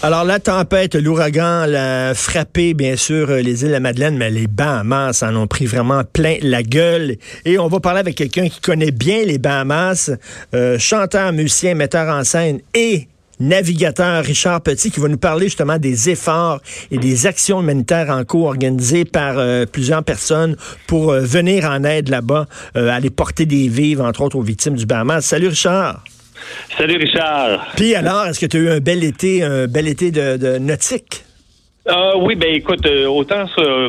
Alors, la tempête, l'ouragan l'a frappé, bien sûr, euh, les îles de la Madeleine, mais les Bahamas en ont pris vraiment plein la gueule. Et on va parler avec quelqu'un qui connaît bien les Bahamas, euh, chanteur, musicien, metteur en scène et navigateur Richard Petit qui va nous parler justement des efforts et des actions humanitaires en cours organisées par euh, plusieurs personnes pour venir en aide là-bas, aller porter des vivres, entre autres, aux victimes du Bahamas. Salut Richard. Salut Richard. Puis alors, est-ce que tu as eu un bel été, un bel été de, nautique? Ah oui, ben écoute, euh, autant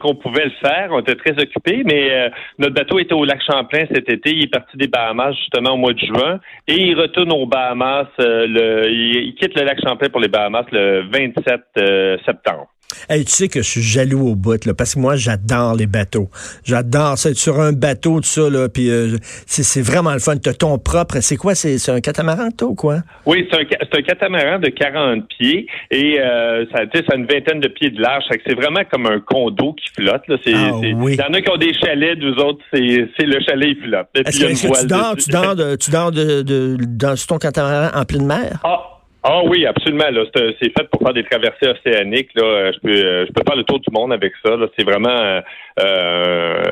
qu'on pouvait le faire, on était très occupés, mais euh, notre bateau était au lac Champlain cet été. Il est parti des Bahamas justement au mois de juin et il retourne aux Bahamas. Euh, le, il, quitte le lac Champlain pour les Bahamas le 27 septembre. Hey, tu sais que je suis jaloux au bout, là, parce que moi, j'adore les bateaux. J'adore ça, être sur un bateau, tout ça, là, puis euh, c'est vraiment le fun. Tu ton propre, c'est quoi? C'est un catamaran, toi, ou quoi? Oui, c'est un, un, catamaran de 40 pieds et euh, ça, ça a une vingtaine de pieds de large. C'est vraiment comme un condo qui flotte. Là. C'est, ah, oui. Il y en a qui ont des chalets, nous autres, c'est le chalet, il flotte. Est-ce que, tu dors, tu dors, de, tu dors de, de, dans, ton catamaran en pleine mer? Ah. Ah oui, absolument. C'est fait pour faire des traversées océaniques. Là. Je peux euh, je peux faire le tour du monde avec ça. C'est vraiment euh, euh,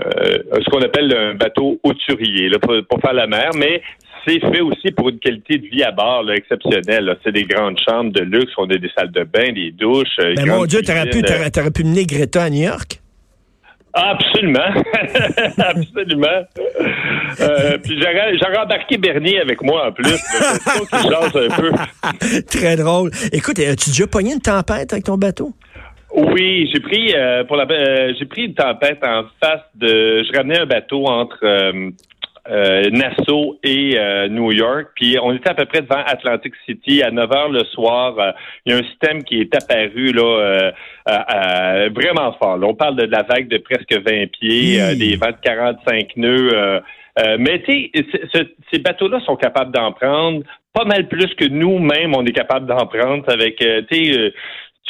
ce qu'on appelle un bateau hauturier là, pour, faire la mer, mais c'est fait aussi pour une qualité de vie à bord là, exceptionnelle. C'est des grandes chambres de luxe, on a des salles de bain, des douches. Mais mon Dieu, t'aurais pu, t'aurais pu mener Greta à New York? Absolument. Absolument. Euh, puis j'aurais embarqué Bernier avec moi en plus. un peu. Très drôle. Écoute, as-tu déjà pogné une tempête avec ton bateau? Oui, j'ai pris euh, pour la euh, j'ai pris une tempête en face de je ramenais un bateau entre euh, Nassau et euh, New York. Puis on était à peu près devant Atlantic City à 9 heures le soir. Euh, il y a un système qui est apparu là vraiment fort. on parle de, la vague de presque 20 pieds, des vents de 45 nœuds. mais tu sais, ces bateaux-là sont capables d'en prendre pas mal plus que nous-mêmes, on est capable d'en prendre avec, tu sais,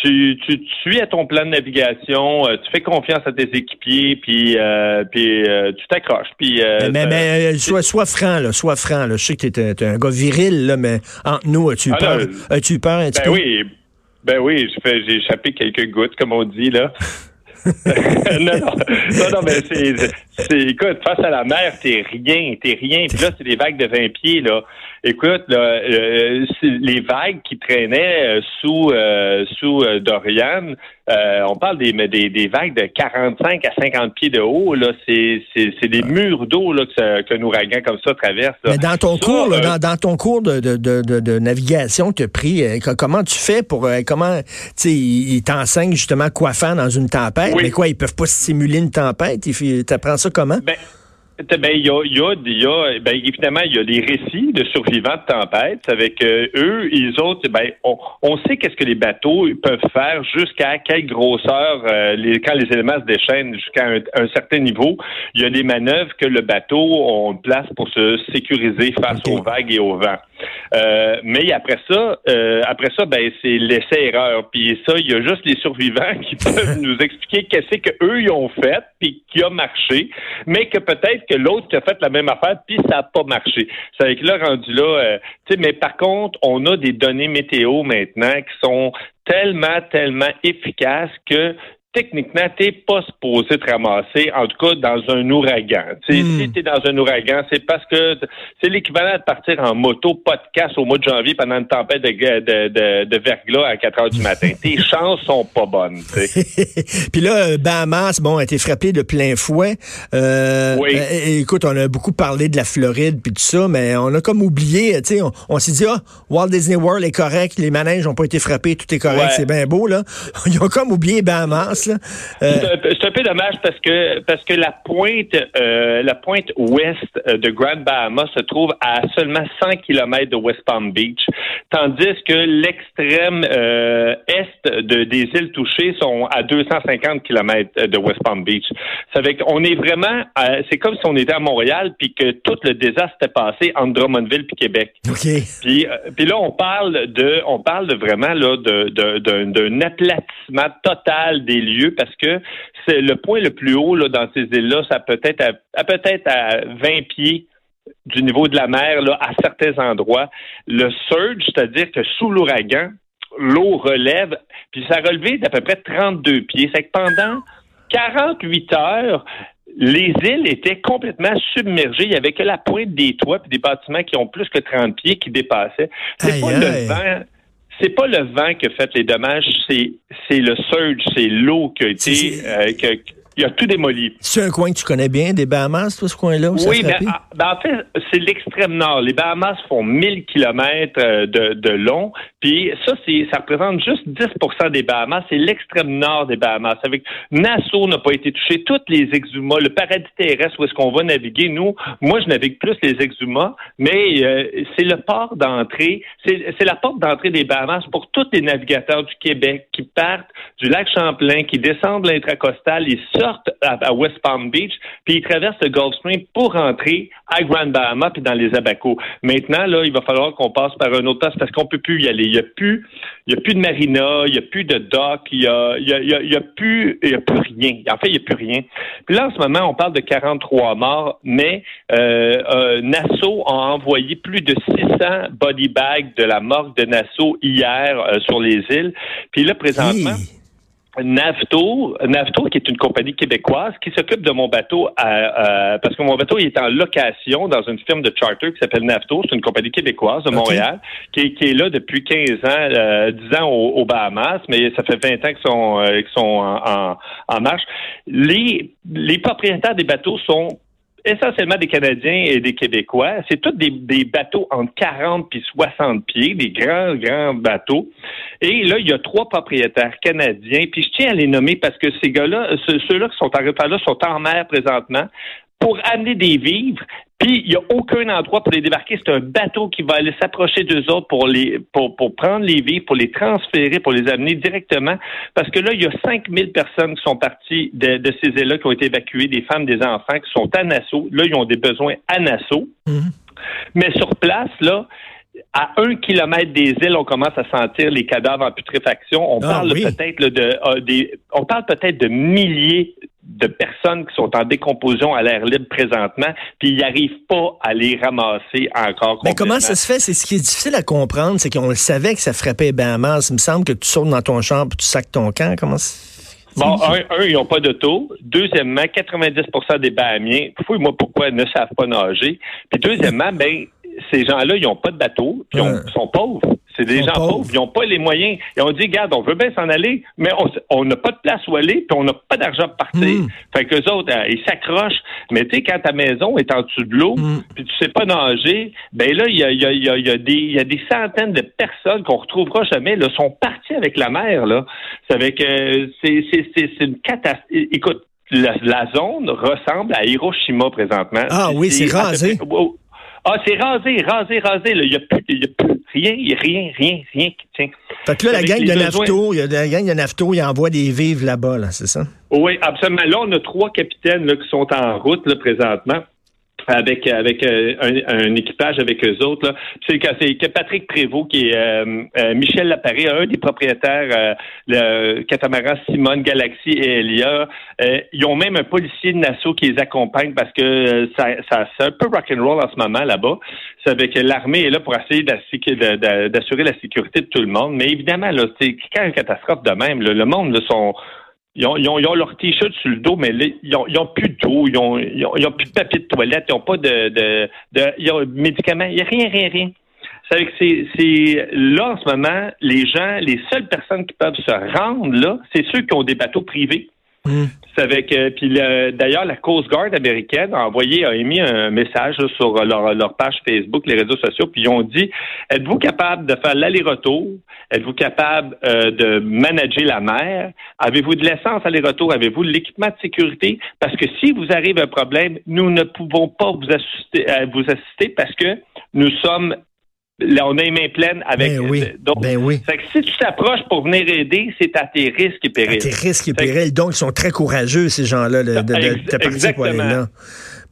tu, tu, suis à ton plan de navigation, euh, tu fais confiance à tes équipiers, puis, euh, puis euh, tu t'accroches. Puis, mais, mais, sois, sois, franc, là, sois franc. Là. Je sais que tu es, un gars viril, là, mais entre nous, as-tu ah, peur, as-tu peur? Un petit ben Oui. Ben oui, j'ai échappé quelques gouttes, comme on dit, là. non, non, non, mais c'est, écoute, face à la mer, t'es rien, t'es rien. Puis là, c'est des vagues de 20 pieds, là. Écoute, là, euh, les vagues qui traînaient euh, sous euh, sous Dorian, on parle des, des, des, vagues de 45 à 50 pieds de haut. Là, c'est, c'est, des murs d'eau là que qu'un ouragan comme ça traverse. Mais dans ton cours, dans, dans, ton cours de, de, de, de navigation que tu as pris, comment tu fais pour comment tu sais, ils t'enseignent justement quoi faire dans une tempête. Mais quoi, ils peuvent pas simuler une tempête? Tu apprends ça comment? Ben, ben, il y a, y a, y a ben, évidemment, il y a des récits de survivants de tempêtes avec euh, eux, ils autres, ben, on, on sait qu'est-ce que les bateaux peuvent faire jusqu'à quelle grosseur, euh, les, quand les éléments se déchaînent jusqu'à un, certain niveau. Il y a des manœuvres que le bateau on place pour se sécuriser face aux vagues et au vent. Euh, mais après ça, euh, après ça, ben c'est l'essai-erreur. Puis ça, il y a juste les survivants qui peuvent nous expliquer qu'est-ce qu'eux ils ont fait, puis qui a marché, mais que peut-être que l'autre qui a fait la même affaire, puis ça n'a pas marché. C'est avec là rendu là. Euh, tu sais, mais par contre, on a des données météo maintenant qui sont tellement, tellement efficaces que techniquement, t'es pas supposé te ramasser, en tout cas, dans un ouragan. Hmm. Si t'es dans un ouragan, c'est parce que c'est l'équivalent de partir en moto, podcast au mois de janvier pendant une tempête de, de, de, de verglas à 4 heures du matin. Tes chances sont pas bonnes. Puis là, Bahamas, bon, a été frappé de plein fouet. Euh, oui. Euh, écoute, on a beaucoup parlé de la Floride puis tout ça, mais on a comme oublié, tu sais, on, s'est dit, ah, Walt Disney World est correct, les manèges n'ont pas été frappés, tout est correct, c'est bien beau, là. Ils ont comme oublié Bahamas Là. C'est un, peu dommage parce que parce que la pointe la pointe ouest de Grand Bahama se trouve à seulement 100 km de West Palm Beach, tandis que l'extrême est de, des îles touchées sont à 250 km de West Palm Beach. Ça fait qu'on est vraiment, c'est comme si on était à Montréal puis que tout le désastre était passé entre Drummondville puis Québec. Puis, puis là, on parle de, on parle de vraiment là d'un de, aplatissement total des lieux parce que c'est le point le plus haut là, dans ces îles-là, ça peut être à, peut-être à 20 pieds du niveau de la mer là, à certains endroits. Le surge, c'est-à-dire que sous l'ouragan, l'eau relève, puis ça a relevé d'à peu près 32 pieds. C'est que pendant 48 heures, les îles étaient complètement submergées. Il n'y avait que la pointe des toits et des bâtiments qui ont plus que 30 pieds qui dépassaient. C'est pas le vent. C'est pas le vent qui a fait les dommages, c'est c'est le surge, c'est l'eau qui a été euh, il a tout démoli. C'est un coin que tu connais bien, des Bahamas, toi, ce coin-là? Oui, mais ben, ah, ben, en fait, c'est l'extrême nord. Les Bahamas font 1000 kilomètres euh, de, de long, puis ça, ça représente juste 10 des Bahamas. C'est l'extrême nord des Bahamas. Avec Nassau n'a pas été touché, toutes les exumas, le paradis terrestre où est-ce qu'on va naviguer. Nous, moi, je navigue plus les exumas, mais euh, c'est le port d'entrée, c'est, la porte d'entrée des Bahamas pour tous les navigateurs du Québec qui partent du lac Champlain, qui descendent l'intracostal, ils sortent à, West Palm Beach, puis ils traversent le Gulf Stream pour rentrer à Grand Bahama puis dans les Abacos. Maintenant, là, il va falloir qu'on passe par un autre passe parce qu'on peut plus y aller. Il y a plus, a plus de marina, il y a plus de dock, il y a, y a, y a, plus, il a plus rien. En fait, il y a plus rien. Puis là, en ce moment, on parle de 43 morts, mais euh, euh, Nassau a envoyé plus de 600 body bags de la morgue de Nassau hier euh, sur les îles. Puis là, présentement. Navto, Navto, qui est une compagnie québécoise qui s'occupe de mon bateau, parce que mon bateau est en location dans une firme de charter qui s'appelle Navto. C'est une compagnie québécoise de Montréal qui, est là depuis 15 ans, euh, 10 ans aux, Bahamas, mais ça fait 20 ans qu'ils sont, euh, sont en, en, marche. Les, les propriétaires des bateaux sont essentiellement des Canadiens et des Québécois. C'est tous des, bateaux entre 40 puis 60 pieds, des grands, grands bateaux. Et là, il y a trois propriétaires canadiens. Puis je tiens à les nommer parce que ces gars-là, ceux-là qui sont en là sont en mer présentement pour amener des vivres. Puis il n'y a aucun endroit pour les débarquer. C'est un bateau qui va aller s'approcher d'eux autres pour les pour, pour prendre les vivres, pour les transférer, pour les amener directement. Parce que là, il y a 5000 personnes qui sont parties de, de ces îles-là, qui ont été évacuées, des femmes, des enfants, qui sont à Nassau. Là, ils ont des besoins à Nassau. Mhm. Mais sur place, là, à un kilomètre des îles, on commence à sentir les cadavres en putréfaction. On ah parle peut-être de euh, des, on parle peut-être de milliers de personnes qui sont en décomposition à l'air libre présentement, puis ils n'arrivent pas à les ramasser encore. Mais comment ça se fait? C'est ce qui est difficile à comprendre, c'est qu'on le savait que ça frappait Bahamas. Il me semble que tu sautes dans ton champ tu sacs ton camp. Comment Bon, un, ils n'ont pas d'auto. Deuxièmement, 90% des Bahamiens, fouille-moi pourquoi, ils ne savent pas nager. Puis deuxièmement, ben, ces gens-là, ils n'ont pas de bateau, puis ils sont pauvres. C'est des gens pauvres. Ils n'ont pas les moyens. Et on dit, regarde, on veut bien s'en aller, mais on n'a pas de place où aller, puis on n'a pas d'argent pour partir. Hmm. Fait que les autres, euh, ils s'accrochent. Mais tu sais, quand ta maison est en dessous de l'eau, hmm. puis tu sais pas nager, ben là, il y a, y, a, y, a, y, a des, y a des centaines de personnes qu'on retrouvera jamais, là, sont partis avec la mer, là. C'est avec, euh, c'est, c'est, une catastrophe. Écoute, la, zone ressemble à Hiroshima présentement. Ah oui, c'est rasé. Ah, c'est rasé, rasé, rasé. Il n'y a, plus, y a plus rien, il y a rien, rien, rien qui tient. Fait que là, la gang, de Nafto, il y a la gang de Nafto, il envoie des vives là-bas, là, c'est ça? Oui, absolument. Là, on a trois capitaines là, qui sont en route là, présentement avec avec euh, un, équipage avec eux autres. C'est que Patrick Prévost qui est euh, euh, Michel Laparé, un des propriétaires le catamaran Simone, Galaxy et Elia. ils ont même un policier de Nassau qui les accompagne parce que ça, ça c'est un peu rock'n'roll en ce moment là-bas. C'est avec l'armée est là pour essayer d'assurer la sécurité de tout le monde. Mais évidemment, là, quand une catastrophe de même, le monde là, sont ils ont, ils ont, leur t-shirt sur le dos, mais ils, ont, ils ont plus d'eau, ils ont, ils ont, plus de papier de toilette, ils n'ont pas de, de, de, ils ont médicaments, il n'y a rien, rien, rien. C'est, c'est là en ce moment, les gens, les seules personnes qui peuvent se rendre là, c'est ceux qui ont des bateaux privés. Hmm. Euh, puis d'ailleurs la Coast Guard américaine a envoyé a émis un message sur leur, leur, page Facebook, les réseaux sociaux, puis ils ont dit êtes-vous capable de faire l'aller-retour? Êtes-vous capable euh, de manager la mer? Avez-vous de l'essence aller-retour? Avez-vous de l'équipement de sécurité? Parce que si vous arrive un problème, nous ne pouvons pas vous assister, euh, vous assister parce que nous sommes Là, on a les mains pleines avec. Ben oui. Donc, ben oui. Fait que si tu t'approches pour venir aider, c'est à tes risques et périls. À tes risques et périls. Donc, ils sont très courageux, ces gens-là, de, de, de, pour aller là.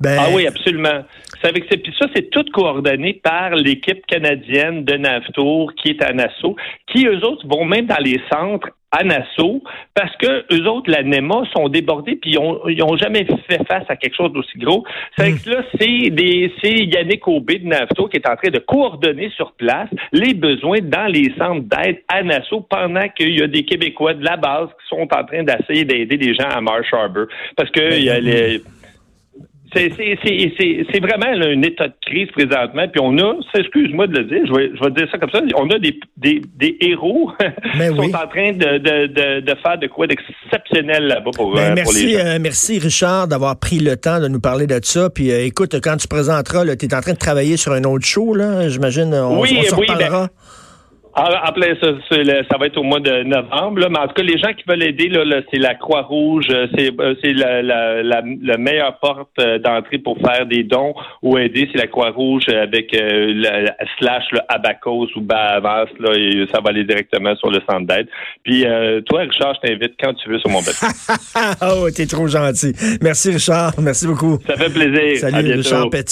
Ben... Ah oui, absolument. Puis ça, c'est tout coordonné par l'équipe canadienne de Navtour qui est à Nassau, qui, eux autres, vont même dans les centres à Nassau parce que eux autres, la NEMA, sont débordés puis ils ont, ont jamais fait face à quelque chose d'aussi gros. C'est que là, c'est des c'est Yannick Aubé de Navto qui est en train de coordonner sur place les besoins dans les centres d'aide à Nassau pendant qu'il y a des Québécois de la base qui sont en train d'essayer d'aider des gens à Marsh Harbor. Parce que il y a les c'est vraiment un état de crise présentement. Puis on a, excuse-moi de le dire, je vais, je vais dire ça comme ça, on a des, des, des héros qui sont en train de, de, de, faire de quoi d'exceptionnel là-bas pour, ben, euh, merci, les gens. Euh, merci Richard d'avoir pris le temps de nous parler de ça. Puis euh, écoute, quand tu présenteras, tu es en train de travailler sur un autre show, là, j'imagine. On, oui, on oui, ben, reparlera. En, plein, ça, ça, va être au mois de novembre. Là, mais en tout cas, les gens qui veulent aider, là, c'est la Croix-Rouge, euh, c'est, euh, c'est la, la, la, meilleure porte euh, d'entrée pour faire des dons ou aider, c'est la Croix-Rouge avec euh, slash le Abacos ou Bahavas, là, et ça va aller directement sur le centre d'aide. Puis toi, Richard, je t'invite quand tu veux sur mon bateau. oh, t'es trop gentil. Merci, Richard. Merci beaucoup. Ça fait plaisir. Salut, Richard Petit.